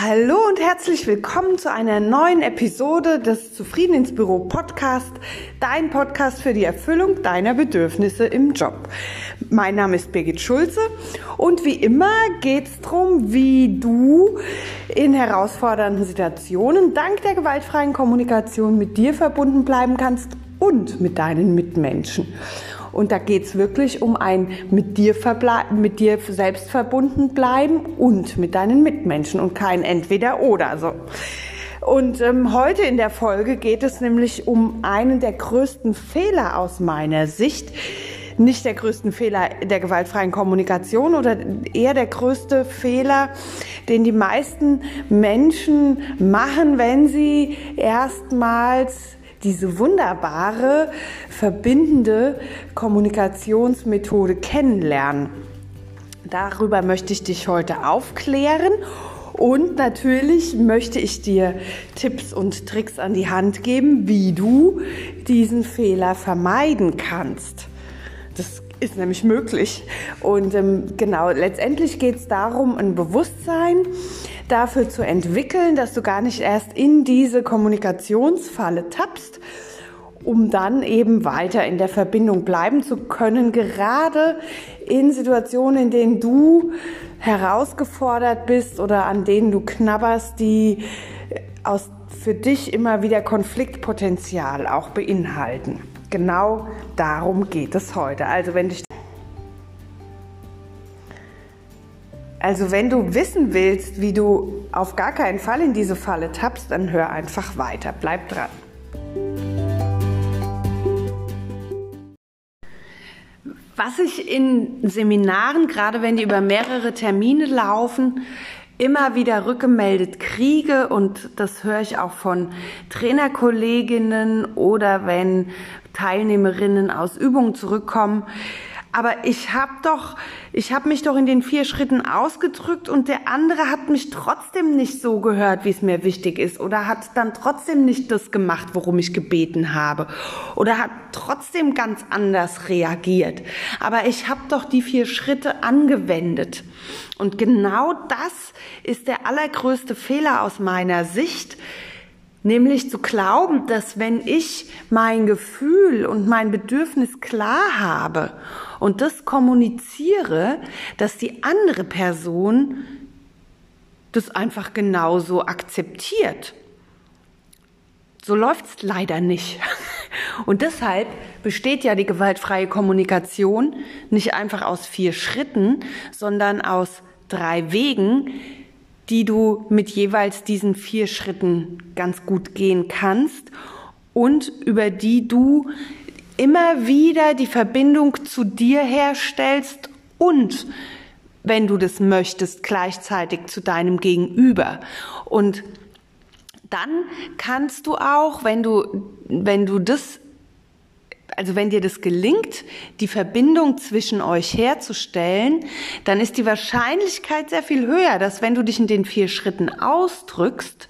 Hallo und herzlich willkommen zu einer neuen Episode des Zufrieden ins Büro Podcast, dein Podcast für die Erfüllung deiner Bedürfnisse im Job. Mein Name ist Birgit Schulze und wie immer geht es darum, wie du in herausfordernden Situationen dank der gewaltfreien Kommunikation mit dir verbunden bleiben kannst und mit deinen Mitmenschen. Und da geht es wirklich um ein mit dir, mit dir selbst verbunden bleiben und mit deinen Mitmenschen und kein Entweder-Oder. So. Und ähm, heute in der Folge geht es nämlich um einen der größten Fehler aus meiner Sicht. Nicht der größten Fehler der gewaltfreien Kommunikation oder eher der größte Fehler, den die meisten Menschen machen, wenn sie erstmals diese wunderbare, verbindende Kommunikationsmethode kennenlernen. Darüber möchte ich dich heute aufklären und natürlich möchte ich dir Tipps und Tricks an die Hand geben, wie du diesen Fehler vermeiden kannst. Das ist nämlich möglich. Und ähm, genau, letztendlich geht es darum, ein Bewusstsein dafür zu entwickeln, dass du gar nicht erst in diese Kommunikationsfalle tappst, um dann eben weiter in der Verbindung bleiben zu können, gerade in Situationen, in denen du herausgefordert bist oder an denen du knabberst, die aus für dich immer wieder Konfliktpotenzial auch beinhalten. Genau darum geht es heute. Also wenn dich Also wenn du wissen willst, wie du auf gar keinen Fall in diese Falle tappst, dann hör einfach weiter. Bleib dran. Was ich in Seminaren, gerade wenn die über mehrere Termine laufen, immer wieder rückgemeldet kriege und das höre ich auch von Trainerkolleginnen oder wenn Teilnehmerinnen aus Übungen zurückkommen, aber ich habe doch, ich habe mich doch in den vier Schritten ausgedrückt und der andere hat mich trotzdem nicht so gehört, wie es mir wichtig ist oder hat dann trotzdem nicht das gemacht, worum ich gebeten habe oder hat trotzdem ganz anders reagiert. Aber ich habe doch die vier Schritte angewendet. Und genau das ist der allergrößte Fehler aus meiner Sicht, Nämlich zu glauben, dass wenn ich mein Gefühl und mein Bedürfnis klar habe und das kommuniziere, dass die andere Person das einfach genauso akzeptiert. So läuft's leider nicht. Und deshalb besteht ja die gewaltfreie Kommunikation nicht einfach aus vier Schritten, sondern aus drei Wegen, die du mit jeweils diesen vier Schritten ganz gut gehen kannst und über die du immer wieder die Verbindung zu dir herstellst und wenn du das möchtest, gleichzeitig zu deinem Gegenüber. Und dann kannst du auch, wenn du, wenn du das also wenn dir das gelingt, die Verbindung zwischen euch herzustellen, dann ist die Wahrscheinlichkeit sehr viel höher, dass wenn du dich in den vier Schritten ausdrückst,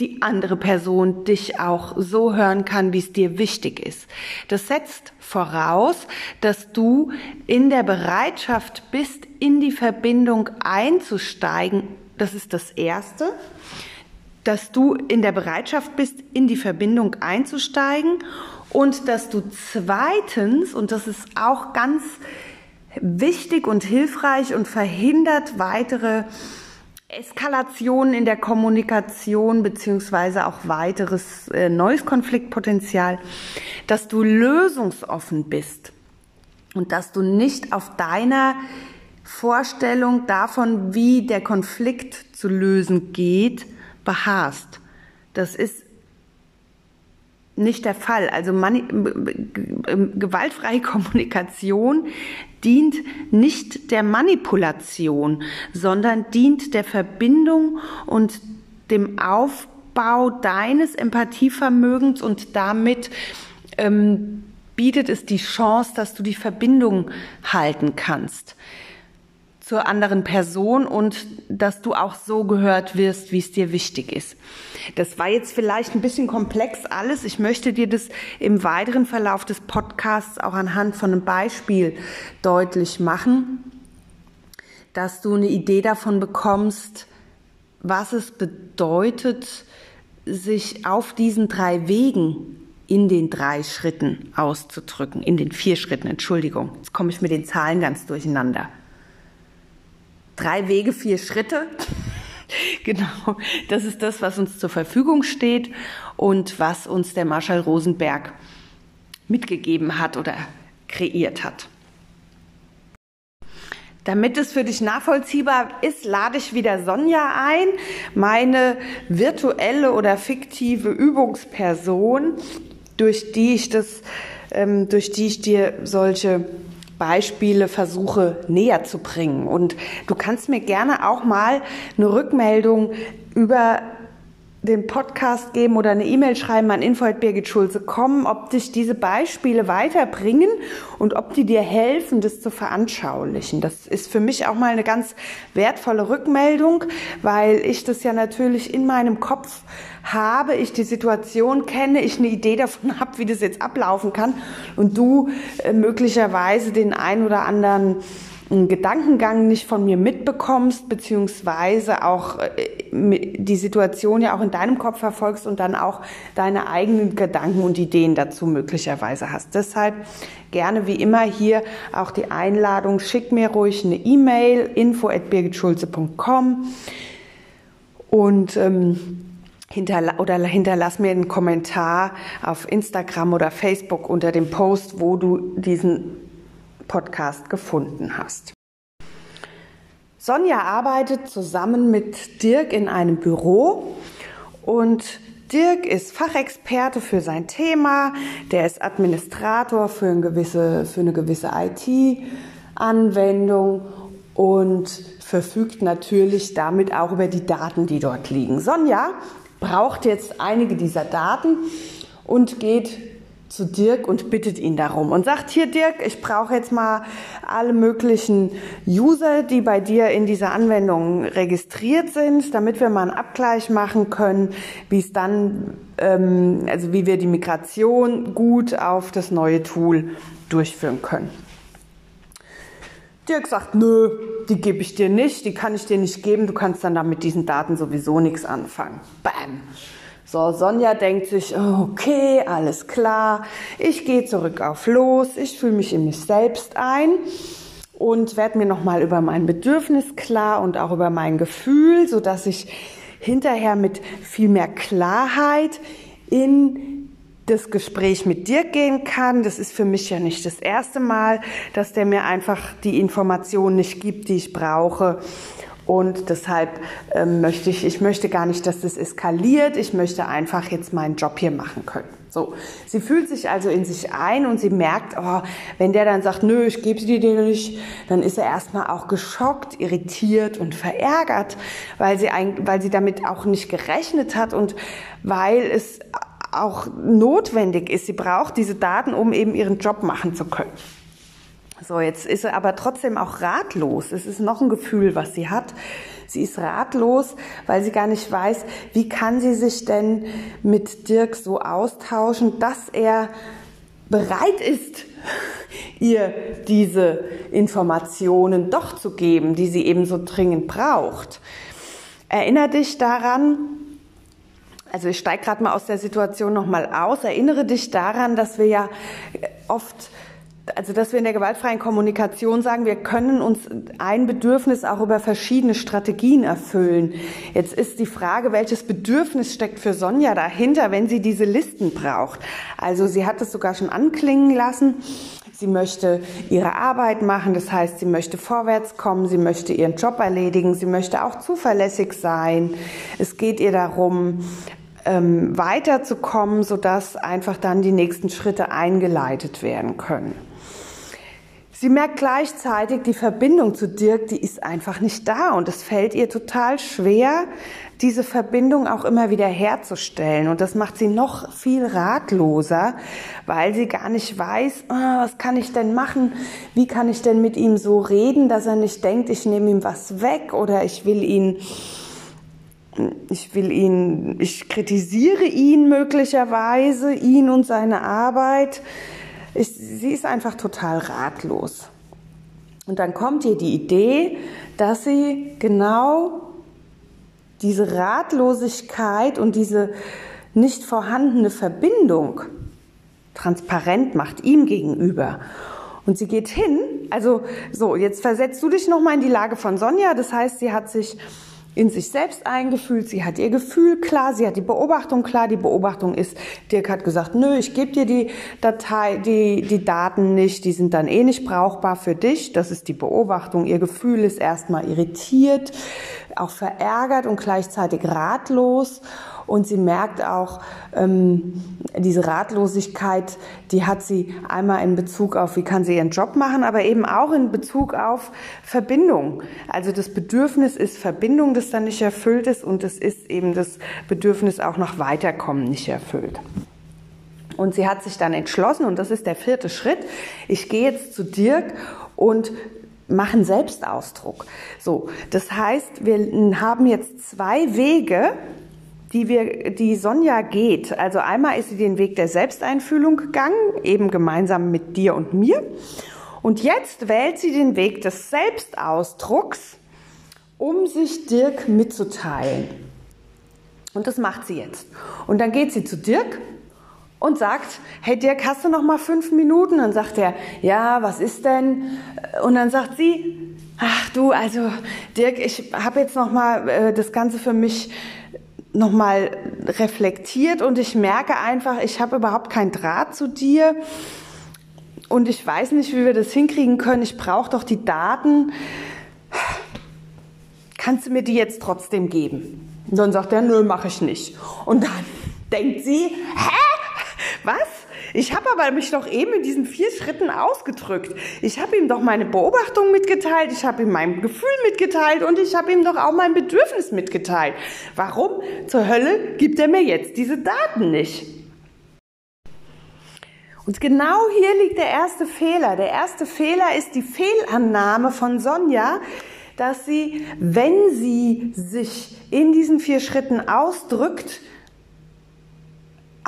die andere Person dich auch so hören kann, wie es dir wichtig ist. Das setzt voraus, dass du in der Bereitschaft bist, in die Verbindung einzusteigen. Das ist das Erste. Dass du in der Bereitschaft bist, in die Verbindung einzusteigen und dass du zweitens, und das ist auch ganz wichtig und hilfreich und verhindert weitere Eskalationen in der Kommunikation beziehungsweise auch weiteres äh, neues Konfliktpotenzial, dass du lösungsoffen bist und dass du nicht auf deiner Vorstellung davon, wie der Konflikt zu lösen geht, beharrst. Das ist nicht der Fall. Also gewaltfreie Kommunikation dient nicht der Manipulation, sondern dient der Verbindung und dem Aufbau deines Empathievermögens und damit ähm, bietet es die Chance, dass du die Verbindung halten kannst zur anderen Person und dass du auch so gehört wirst, wie es dir wichtig ist. Das war jetzt vielleicht ein bisschen komplex alles. Ich möchte dir das im weiteren Verlauf des Podcasts auch anhand von einem Beispiel deutlich machen, dass du eine Idee davon bekommst, was es bedeutet, sich auf diesen drei Wegen in den drei Schritten auszudrücken, in den vier Schritten, Entschuldigung. Jetzt komme ich mit den Zahlen ganz durcheinander. Drei Wege, vier Schritte. genau, das ist das, was uns zur Verfügung steht und was uns der Marschall Rosenberg mitgegeben hat oder kreiert hat. Damit es für dich nachvollziehbar ist, lade ich wieder Sonja ein, meine virtuelle oder fiktive Übungsperson, durch die ich das, ähm, durch die ich dir solche Beispiele versuche näher zu bringen. Und du kannst mir gerne auch mal eine Rückmeldung über den Podcast geben oder eine E-Mail schreiben an info.birgitschulze.com, ob dich diese Beispiele weiterbringen und ob die dir helfen, das zu veranschaulichen. Das ist für mich auch mal eine ganz wertvolle Rückmeldung, weil ich das ja natürlich in meinem Kopf habe, ich die Situation kenne, ich eine Idee davon habe, wie das jetzt ablaufen kann und du äh, möglicherweise den ein oder anderen einen Gedankengang nicht von mir mitbekommst, beziehungsweise auch äh, die Situation ja auch in deinem Kopf verfolgst und dann auch deine eigenen Gedanken und Ideen dazu möglicherweise hast. Deshalb gerne wie immer hier auch die Einladung, schick mir ruhig eine E-Mail, info at birgitschulze.com und ähm, hinterla oder hinterlass mir einen Kommentar auf Instagram oder Facebook unter dem Post, wo du diesen Podcast gefunden hast. Sonja arbeitet zusammen mit Dirk in einem Büro und Dirk ist Fachexperte für sein Thema, der ist Administrator für eine gewisse, für eine gewisse IT-Anwendung und verfügt natürlich damit auch über die Daten, die dort liegen. Sonja braucht jetzt einige dieser Daten und geht zu Dirk und bittet ihn darum und sagt, hier Dirk, ich brauche jetzt mal alle möglichen User, die bei dir in dieser Anwendung registriert sind, damit wir mal einen Abgleich machen können, wie es dann, ähm, also wie wir die Migration gut auf das neue Tool durchführen können. Dirk sagt, nö, die gebe ich dir nicht, die kann ich dir nicht geben, du kannst dann da mit diesen Daten sowieso nichts anfangen. Bam. So, Sonja denkt sich, okay, alles klar, ich gehe zurück auf los, ich fühle mich in mich selbst ein und werde mir nochmal über mein Bedürfnis klar und auch über mein Gefühl, so dass ich hinterher mit viel mehr Klarheit in das Gespräch mit dir gehen kann. Das ist für mich ja nicht das erste Mal, dass der mir einfach die Informationen nicht gibt, die ich brauche. Und deshalb ähm, möchte ich, ich möchte gar nicht, dass das eskaliert. Ich möchte einfach jetzt meinen Job hier machen können. So, sie fühlt sich also in sich ein und sie merkt, oh, wenn der dann sagt, nö, ich gebe sie dir nicht, dann ist er erstmal auch geschockt, irritiert und verärgert, weil sie, ein, weil sie damit auch nicht gerechnet hat und weil es auch notwendig ist. Sie braucht diese Daten, um eben ihren Job machen zu können. So, jetzt ist sie aber trotzdem auch ratlos. Es ist noch ein Gefühl, was sie hat. Sie ist ratlos, weil sie gar nicht weiß, wie kann sie sich denn mit Dirk so austauschen, dass er bereit ist, ihr diese Informationen doch zu geben, die sie eben so dringend braucht. Erinner dich daran, also ich steige gerade mal aus der Situation nochmal aus, erinnere dich daran, dass wir ja oft also dass wir in der gewaltfreien Kommunikation sagen, wir können uns ein Bedürfnis auch über verschiedene Strategien erfüllen. Jetzt ist die Frage, welches Bedürfnis steckt für Sonja dahinter, wenn sie diese Listen braucht. Also sie hat es sogar schon anklingen lassen. Sie möchte ihre Arbeit machen, das heißt, sie möchte vorwärts kommen, sie möchte ihren Job erledigen, sie möchte auch zuverlässig sein. Es geht ihr darum, ähm, weiterzukommen, sodass einfach dann die nächsten Schritte eingeleitet werden können. Sie merkt gleichzeitig, die Verbindung zu Dirk, die ist einfach nicht da und es fällt ihr total schwer, diese Verbindung auch immer wieder herzustellen. Und das macht sie noch viel ratloser, weil sie gar nicht weiß, oh, was kann ich denn machen? Wie kann ich denn mit ihm so reden, dass er nicht denkt, ich nehme ihm was weg oder ich will ihn ich will ihn, ich kritisiere ihn möglicherweise, ihn und seine Arbeit ist, sie ist einfach total ratlos. Und dann kommt ihr die Idee, dass sie genau diese Ratlosigkeit und diese nicht vorhandene Verbindung transparent macht ihm gegenüber. Und sie geht hin, also so, jetzt versetzt du dich nochmal in die Lage von Sonja, das heißt, sie hat sich in sich selbst eingefühlt, sie hat ihr Gefühl klar, sie hat die Beobachtung klar. Die Beobachtung ist, Dirk hat gesagt, nö, ich gebe dir die Datei, die, die Daten nicht, die sind dann eh nicht brauchbar für dich. Das ist die Beobachtung. Ihr Gefühl ist erstmal irritiert, auch verärgert und gleichzeitig ratlos. Und sie merkt auch, ähm, diese Ratlosigkeit, die hat sie einmal in Bezug auf, wie kann sie ihren Job machen, aber eben auch in Bezug auf Verbindung. Also das Bedürfnis ist Verbindung, das dann nicht erfüllt ist und es ist eben das Bedürfnis auch nach Weiterkommen nicht erfüllt. Und sie hat sich dann entschlossen, und das ist der vierte Schritt, ich gehe jetzt zu Dirk und machen Selbstausdruck. So, das heißt, wir haben jetzt zwei Wege, die wir, die Sonja geht. Also einmal ist sie den Weg der Selbsteinfühlung gegangen, eben gemeinsam mit dir und mir. Und jetzt wählt sie den Weg des Selbstausdrucks, um sich Dirk mitzuteilen. Und das macht sie jetzt. Und dann geht sie zu Dirk und sagt, hey Dirk, hast du noch mal fünf Minuten? Dann sagt er, ja, was ist denn? Und dann sagt sie, ach du, also Dirk, ich habe jetzt noch mal äh, das Ganze für mich nochmal reflektiert und ich merke einfach, ich habe überhaupt keinen Draht zu dir und ich weiß nicht, wie wir das hinkriegen können. Ich brauche doch die Daten. Kannst du mir die jetzt trotzdem geben? Und dann sagt er, nö, mache ich nicht. Und dann denkt sie, hä? Was? Ich habe aber mich doch eben in diesen vier Schritten ausgedrückt. Ich habe ihm doch meine Beobachtung mitgeteilt, ich habe ihm mein Gefühl mitgeteilt und ich habe ihm doch auch mein Bedürfnis mitgeteilt. Warum zur Hölle gibt er mir jetzt diese Daten nicht? Und genau hier liegt der erste Fehler. Der erste Fehler ist die Fehlannahme von Sonja, dass sie, wenn sie sich in diesen vier Schritten ausdrückt,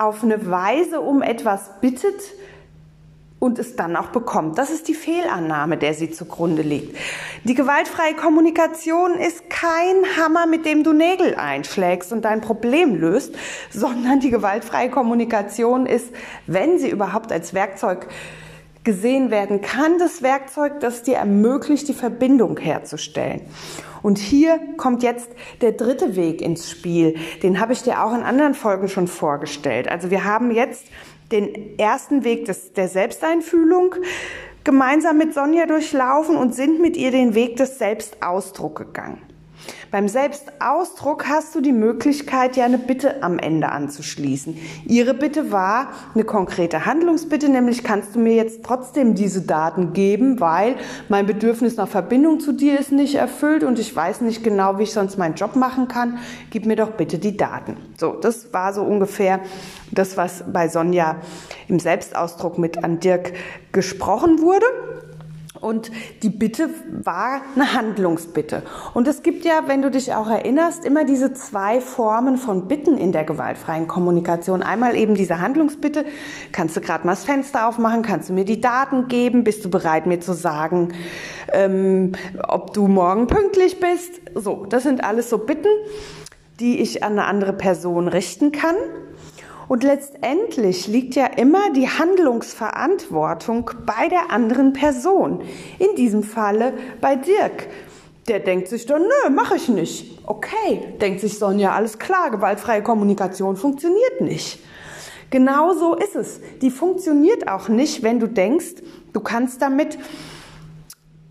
auf eine Weise um etwas bittet und es dann auch bekommt. Das ist die Fehlannahme, der sie zugrunde liegt. Die gewaltfreie Kommunikation ist kein Hammer, mit dem du Nägel einschlägst und dein Problem löst, sondern die gewaltfreie Kommunikation ist, wenn sie überhaupt als Werkzeug gesehen werden kann, das Werkzeug, das dir ermöglicht, die Verbindung herzustellen. Und hier kommt jetzt der dritte Weg ins Spiel. Den habe ich dir auch in anderen Folgen schon vorgestellt. Also wir haben jetzt den ersten Weg des, der Selbsteinfühlung gemeinsam mit Sonja durchlaufen und sind mit ihr den Weg des Selbstausdruck gegangen. Beim Selbstausdruck hast du die Möglichkeit, ja eine Bitte am Ende anzuschließen. Ihre Bitte war eine konkrete Handlungsbitte, nämlich kannst du mir jetzt trotzdem diese Daten geben, weil mein Bedürfnis nach Verbindung zu dir ist nicht erfüllt und ich weiß nicht genau, wie ich sonst meinen Job machen kann. Gib mir doch bitte die Daten. So, das war so ungefähr das, was bei Sonja im Selbstausdruck mit an Dirk gesprochen wurde. Und die Bitte war eine Handlungsbitte. Und es gibt ja, wenn du dich auch erinnerst, immer diese zwei Formen von Bitten in der gewaltfreien Kommunikation. Einmal eben diese Handlungsbitte. Kannst du gerade mal das Fenster aufmachen? Kannst du mir die Daten geben? Bist du bereit, mir zu sagen, ähm, ob du morgen pünktlich bist? So, das sind alles so Bitten, die ich an eine andere Person richten kann. Und letztendlich liegt ja immer die Handlungsverantwortung bei der anderen Person. In diesem Falle bei Dirk. Der denkt sich dann, nö, mache ich nicht. Okay, denkt sich Sonja, alles klar, gewaltfreie Kommunikation funktioniert nicht. Genau so ist es. Die funktioniert auch nicht, wenn du denkst, du kannst damit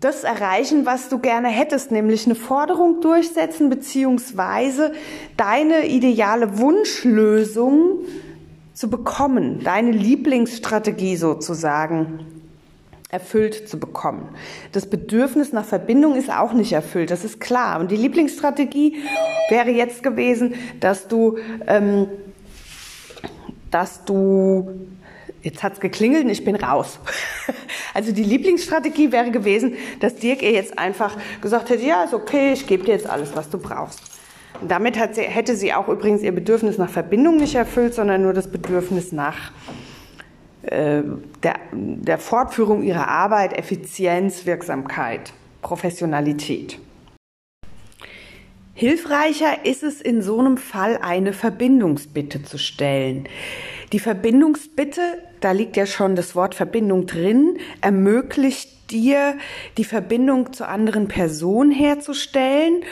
das erreichen, was du gerne hättest, nämlich eine Forderung durchsetzen, beziehungsweise deine ideale Wunschlösung zu bekommen, deine Lieblingsstrategie sozusagen erfüllt zu bekommen. Das Bedürfnis nach Verbindung ist auch nicht erfüllt, das ist klar. Und die Lieblingsstrategie wäre jetzt gewesen, dass du, ähm, dass du, jetzt hat's geklingelt und ich bin raus. Also die Lieblingsstrategie wäre gewesen, dass Dirk ihr jetzt einfach gesagt hätte, ja, ist okay, ich gebe dir jetzt alles, was du brauchst. Damit sie, hätte sie auch übrigens ihr Bedürfnis nach Verbindung nicht erfüllt, sondern nur das Bedürfnis nach äh, der, der Fortführung ihrer Arbeit, Effizienz, Wirksamkeit, Professionalität. Hilfreicher ist es in so einem Fall, eine Verbindungsbitte zu stellen. Die Verbindungsbitte, da liegt ja schon das Wort Verbindung drin, ermöglicht dir, die Verbindung zu anderen Personen herzustellen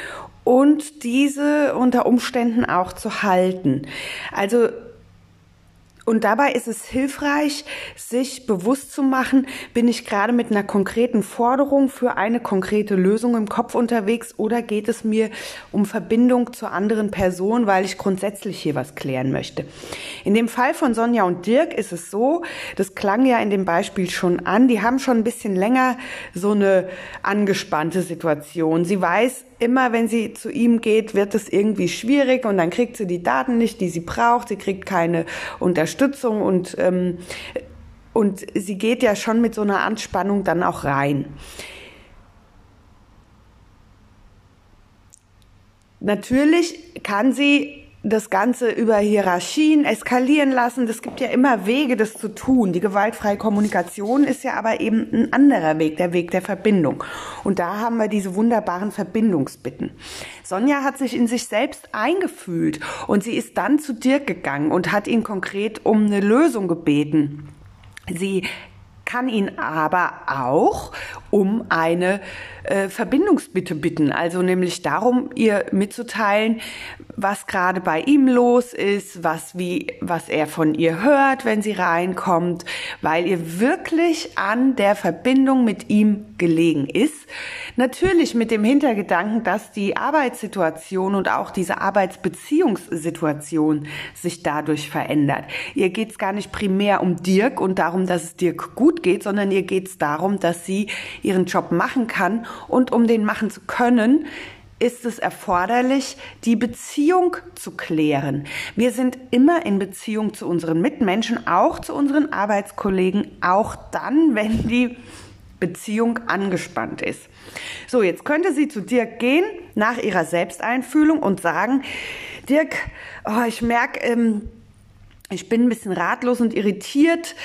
und diese unter Umständen auch zu halten. Also und dabei ist es hilfreich, sich bewusst zu machen, bin ich gerade mit einer konkreten Forderung für eine konkrete Lösung im Kopf unterwegs oder geht es mir um Verbindung zu anderen Personen, weil ich grundsätzlich hier was klären möchte. In dem Fall von Sonja und Dirk ist es so, das klang ja in dem Beispiel schon an, die haben schon ein bisschen länger so eine angespannte Situation. Sie weiß, immer wenn sie zu ihm geht, wird es irgendwie schwierig und dann kriegt sie die Daten nicht, die sie braucht. Sie kriegt keine Unterstützung und, ähm, und sie geht ja schon mit so einer Anspannung dann auch rein. Natürlich kann sie das Ganze über Hierarchien eskalieren lassen. Es gibt ja immer Wege, das zu tun. Die gewaltfreie Kommunikation ist ja aber eben ein anderer Weg, der Weg der Verbindung. Und da haben wir diese wunderbaren Verbindungsbitten. Sonja hat sich in sich selbst eingefühlt und sie ist dann zu Dirk gegangen und hat ihn konkret um eine Lösung gebeten. Sie kann ihn aber auch um eine äh, Verbindungsbitte bitten, also nämlich darum, ihr mitzuteilen, was gerade bei ihm los ist, was wie was er von ihr hört, wenn sie reinkommt, weil ihr wirklich an der Verbindung mit ihm gelegen ist. Natürlich mit dem Hintergedanken, dass die Arbeitssituation und auch diese Arbeitsbeziehungssituation sich dadurch verändert. Ihr geht es gar nicht primär um Dirk und darum, dass es Dirk gut geht, sondern ihr geht es darum, dass sie ihren Job machen kann und um den machen zu können, ist es erforderlich, die Beziehung zu klären. Wir sind immer in Beziehung zu unseren Mitmenschen, auch zu unseren Arbeitskollegen, auch dann, wenn die Beziehung angespannt ist. So, jetzt könnte sie zu Dirk gehen nach ihrer Selbsteinfühlung und sagen, Dirk, oh, ich merke, ähm, ich bin ein bisschen ratlos und irritiert,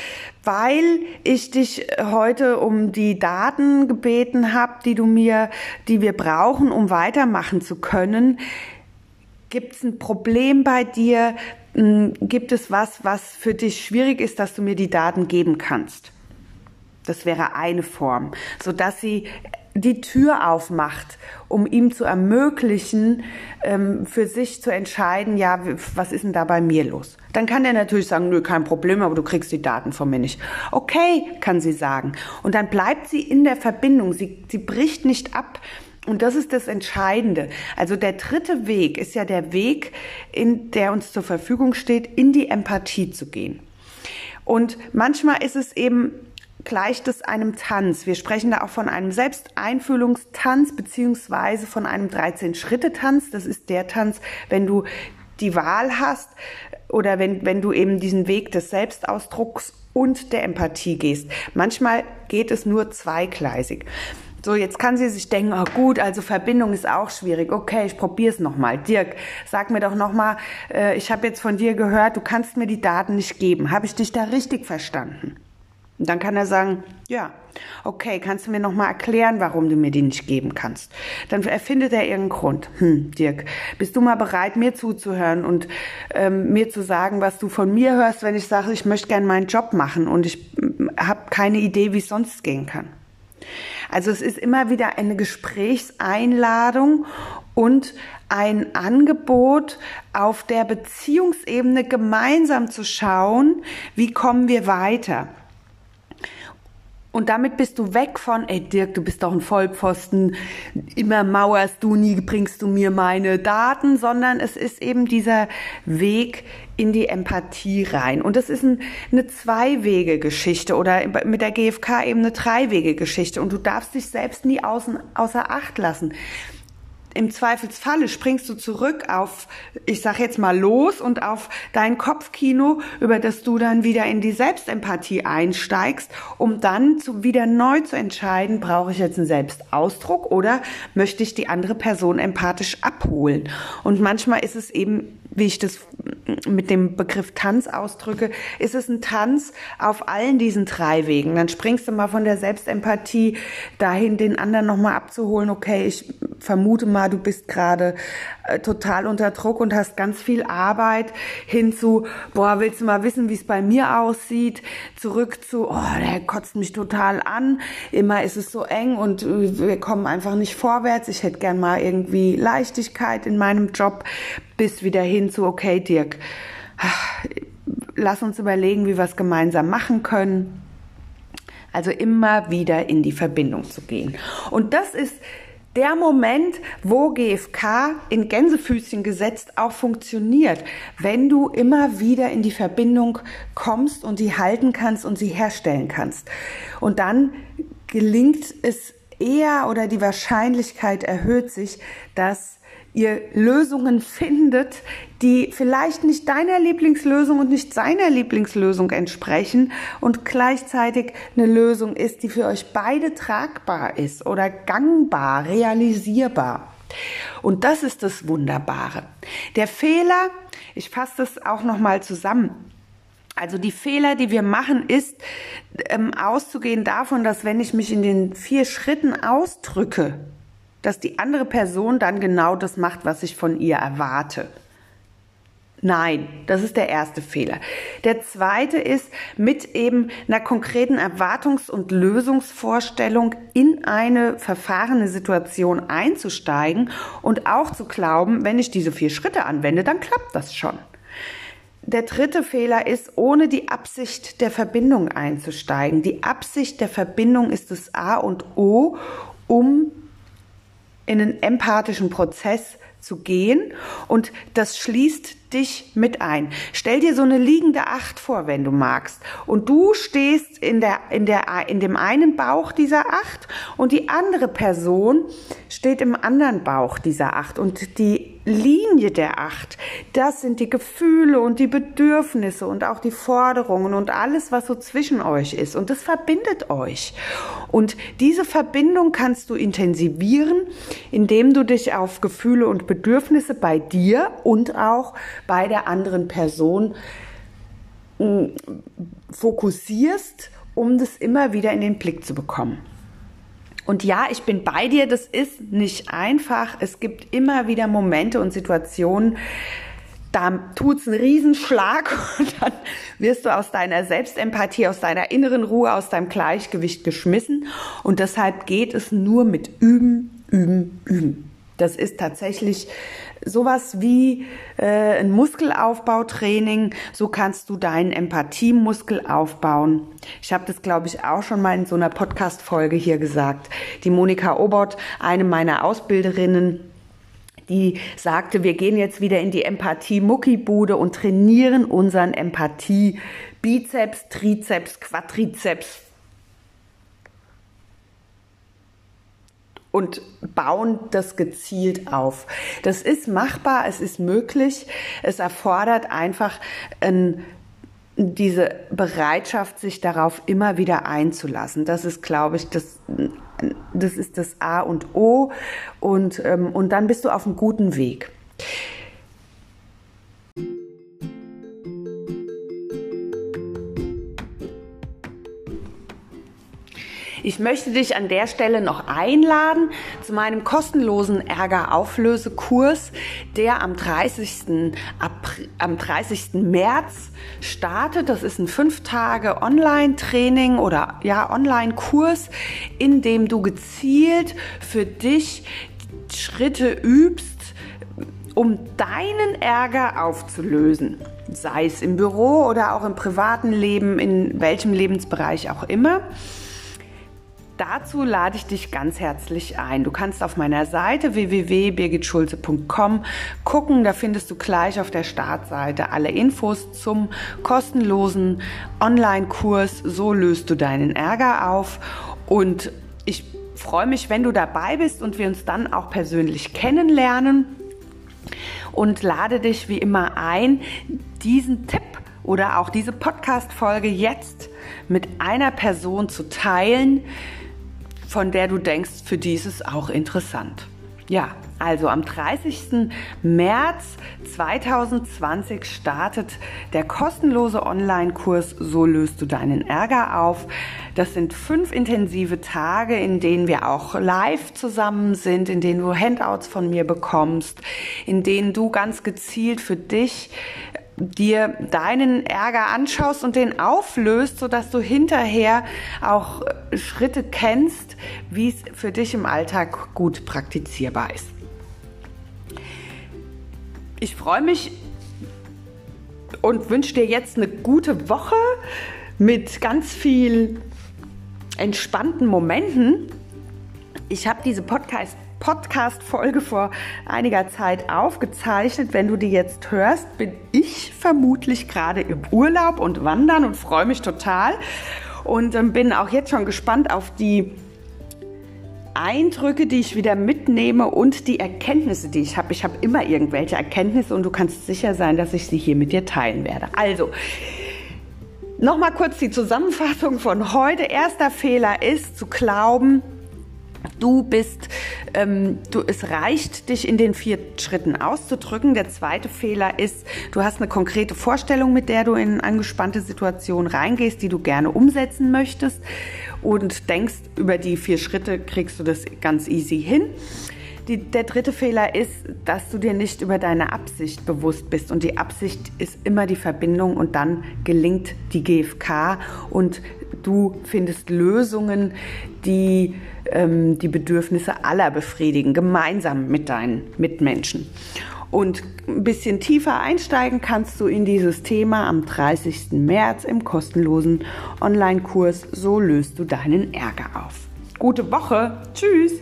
weil ich dich heute um die Daten gebeten habe, die du mir, die wir brauchen, um weitermachen zu können. Gibt es ein Problem bei dir? Hm, gibt es was, was für dich schwierig ist, dass du mir die Daten geben kannst? Das wäre eine Form, so dass sie die Tür aufmacht, um ihm zu ermöglichen, ähm, für sich zu entscheiden, ja, was ist denn da bei mir los? Dann kann er natürlich sagen, nö, kein Problem, aber du kriegst die Daten von mir nicht. Okay, kann sie sagen. Und dann bleibt sie in der Verbindung, sie, sie bricht nicht ab. Und das ist das Entscheidende. Also der dritte Weg ist ja der Weg, in der uns zur Verfügung steht, in die Empathie zu gehen. Und manchmal ist es eben gleicht es einem Tanz. Wir sprechen da auch von einem Selbsteinfühlungstanz beziehungsweise von einem 13-Schritte-Tanz. Das ist der Tanz, wenn du die Wahl hast oder wenn, wenn du eben diesen Weg des Selbstausdrucks und der Empathie gehst. Manchmal geht es nur zweigleisig. So, jetzt kann sie sich denken, oh gut, also Verbindung ist auch schwierig. Okay, ich probiere es nochmal. Dirk, sag mir doch nochmal, äh, ich habe jetzt von dir gehört, du kannst mir die Daten nicht geben. Habe ich dich da richtig verstanden? Und dann kann er sagen, ja, okay, kannst du mir nochmal erklären, warum du mir die nicht geben kannst? Dann erfindet er irgendeinen Grund. Hm, Dirk, bist du mal bereit, mir zuzuhören und ähm, mir zu sagen, was du von mir hörst, wenn ich sage, ich möchte gerne meinen Job machen und ich hm, habe keine Idee, wie es sonst gehen kann? Also es ist immer wieder eine Gesprächseinladung und ein Angebot, auf der Beziehungsebene gemeinsam zu schauen, wie kommen wir weiter. Und damit bist du weg von, ey Dirk, du bist doch ein Vollpfosten, immer mauerst du, nie bringst du mir meine Daten, sondern es ist eben dieser Weg in die Empathie rein. Und es ist ein, eine Zwei-Wege-Geschichte oder mit der GfK eben eine Drei-Wege-Geschichte. Und du darfst dich selbst nie außen, außer Acht lassen im Zweifelsfalle springst du zurück auf, ich sag jetzt mal los und auf dein Kopfkino, über das du dann wieder in die Selbstempathie einsteigst, um dann zu, wieder neu zu entscheiden, brauche ich jetzt einen Selbstausdruck oder möchte ich die andere Person empathisch abholen? Und manchmal ist es eben wie ich das mit dem Begriff Tanz ausdrücke, ist es ein Tanz auf allen diesen drei Wegen. Dann springst du mal von der Selbstempathie dahin, den anderen nochmal abzuholen. Okay, ich vermute mal, du bist gerade äh, total unter Druck und hast ganz viel Arbeit hinzu, boah, willst du mal wissen, wie es bei mir aussieht? Zurück zu, oh, der kotzt mich total an. Immer ist es so eng und äh, wir kommen einfach nicht vorwärts. Ich hätte gern mal irgendwie Leichtigkeit in meinem Job. Bis wieder hin zu, okay, Dirk, lass uns überlegen, wie wir es gemeinsam machen können. Also immer wieder in die Verbindung zu gehen. Und das ist der Moment, wo GFK in Gänsefüßchen gesetzt auch funktioniert, wenn du immer wieder in die Verbindung kommst und sie halten kannst und sie herstellen kannst. Und dann gelingt es eher oder die Wahrscheinlichkeit erhöht sich, dass ihr Lösungen findet, die vielleicht nicht deiner Lieblingslösung und nicht seiner Lieblingslösung entsprechen und gleichzeitig eine Lösung ist, die für euch beide tragbar ist oder gangbar, realisierbar. Und das ist das Wunderbare. Der Fehler, ich fasse das auch noch mal zusammen. Also die Fehler, die wir machen, ist ähm, auszugehen davon, dass wenn ich mich in den vier Schritten ausdrücke, dass die andere Person dann genau das macht, was ich von ihr erwarte. Nein, das ist der erste Fehler. Der zweite ist, mit eben einer konkreten Erwartungs- und Lösungsvorstellung in eine verfahrene Situation einzusteigen und auch zu glauben, wenn ich diese vier Schritte anwende, dann klappt das schon. Der dritte Fehler ist, ohne die Absicht der Verbindung einzusteigen. Die Absicht der Verbindung ist das A und O, um in einen empathischen Prozess zu gehen und das schließt dich mit ein. Stell dir so eine liegende Acht vor, wenn du magst. Und du stehst in der, in der, in dem einen Bauch dieser Acht und die andere Person steht im anderen Bauch dieser Acht. Und die Linie der Acht, das sind die Gefühle und die Bedürfnisse und auch die Forderungen und alles, was so zwischen euch ist. Und das verbindet euch. Und diese Verbindung kannst du intensivieren, indem du dich auf Gefühle und Bedürfnisse bei dir und auch bei der anderen Person mm, fokussierst, um das immer wieder in den Blick zu bekommen. Und ja, ich bin bei dir, das ist nicht einfach. Es gibt immer wieder Momente und Situationen, da tut's einen Riesenschlag und dann wirst du aus deiner Selbstempathie, aus deiner inneren Ruhe, aus deinem Gleichgewicht geschmissen. Und deshalb geht es nur mit Üben, Üben, Üben. Das ist tatsächlich sowas wie äh, ein Muskelaufbautraining. So kannst du deinen Empathiemuskel aufbauen. Ich habe das, glaube ich, auch schon mal in so einer Podcast-Folge hier gesagt. Die Monika Obert, eine meiner Ausbilderinnen, die sagte, wir gehen jetzt wieder in die Empathie-Muckibude und trainieren unseren Empathie-Bizeps, Trizeps, Quadrizeps, und bauen das gezielt auf. Das ist machbar, es ist möglich. Es erfordert einfach ein, diese Bereitschaft, sich darauf immer wieder einzulassen. Das ist, glaube ich, das, das ist das A und O. Und, ähm, und dann bist du auf einem guten Weg. Ich möchte dich an der Stelle noch einladen zu meinem kostenlosen Ärgerauflösekurs, der am 30. April, am 30. März startet. Das ist ein fünf Tage Online-Training oder ja Online-Kurs, in dem du gezielt für dich Schritte übst, um deinen Ärger aufzulösen. Sei es im Büro oder auch im privaten Leben, in welchem Lebensbereich auch immer. Dazu lade ich dich ganz herzlich ein. Du kannst auf meiner Seite www.birgitschulze.com gucken. Da findest du gleich auf der Startseite alle Infos zum kostenlosen Online-Kurs. So löst du deinen Ärger auf. Und ich freue mich, wenn du dabei bist und wir uns dann auch persönlich kennenlernen. Und lade dich wie immer ein, diesen Tipp oder auch diese Podcast-Folge jetzt mit einer Person zu teilen, von der du denkst, für die ist es auch interessant. Ja, also am 30. März 2020 startet der kostenlose Online-Kurs So löst du deinen Ärger auf. Das sind fünf intensive Tage, in denen wir auch live zusammen sind, in denen du Handouts von mir bekommst, in denen du ganz gezielt für dich dir deinen Ärger anschaust und den auflöst, sodass du hinterher auch Schritte kennst, wie es für dich im Alltag gut praktizierbar ist. Ich freue mich und wünsche dir jetzt eine gute Woche mit ganz viel entspannten Momenten. Ich habe diese Podcast Podcast-Folge vor einiger Zeit aufgezeichnet. Wenn du die jetzt hörst, bin ich vermutlich gerade im Urlaub und wandern und freue mich total. Und ähm, bin auch jetzt schon gespannt auf die Eindrücke, die ich wieder mitnehme und die Erkenntnisse, die ich habe. Ich habe immer irgendwelche Erkenntnisse und du kannst sicher sein, dass ich sie hier mit dir teilen werde. Also, nochmal kurz die Zusammenfassung von heute. Erster Fehler ist zu glauben, Du bist, ähm, du, es reicht, dich in den vier Schritten auszudrücken. Der zweite Fehler ist, du hast eine konkrete Vorstellung, mit der du in angespannte Situationen reingehst, die du gerne umsetzen möchtest und denkst, über die vier Schritte kriegst du das ganz easy hin. Die, der dritte Fehler ist, dass du dir nicht über deine Absicht bewusst bist. Und die Absicht ist immer die Verbindung und dann gelingt die GFK und du findest Lösungen, die ähm, die Bedürfnisse aller befriedigen, gemeinsam mit deinen Mitmenschen. Und ein bisschen tiefer einsteigen kannst du in dieses Thema am 30. März im kostenlosen Online-Kurs So löst du deinen Ärger auf. Gute Woche. Tschüss.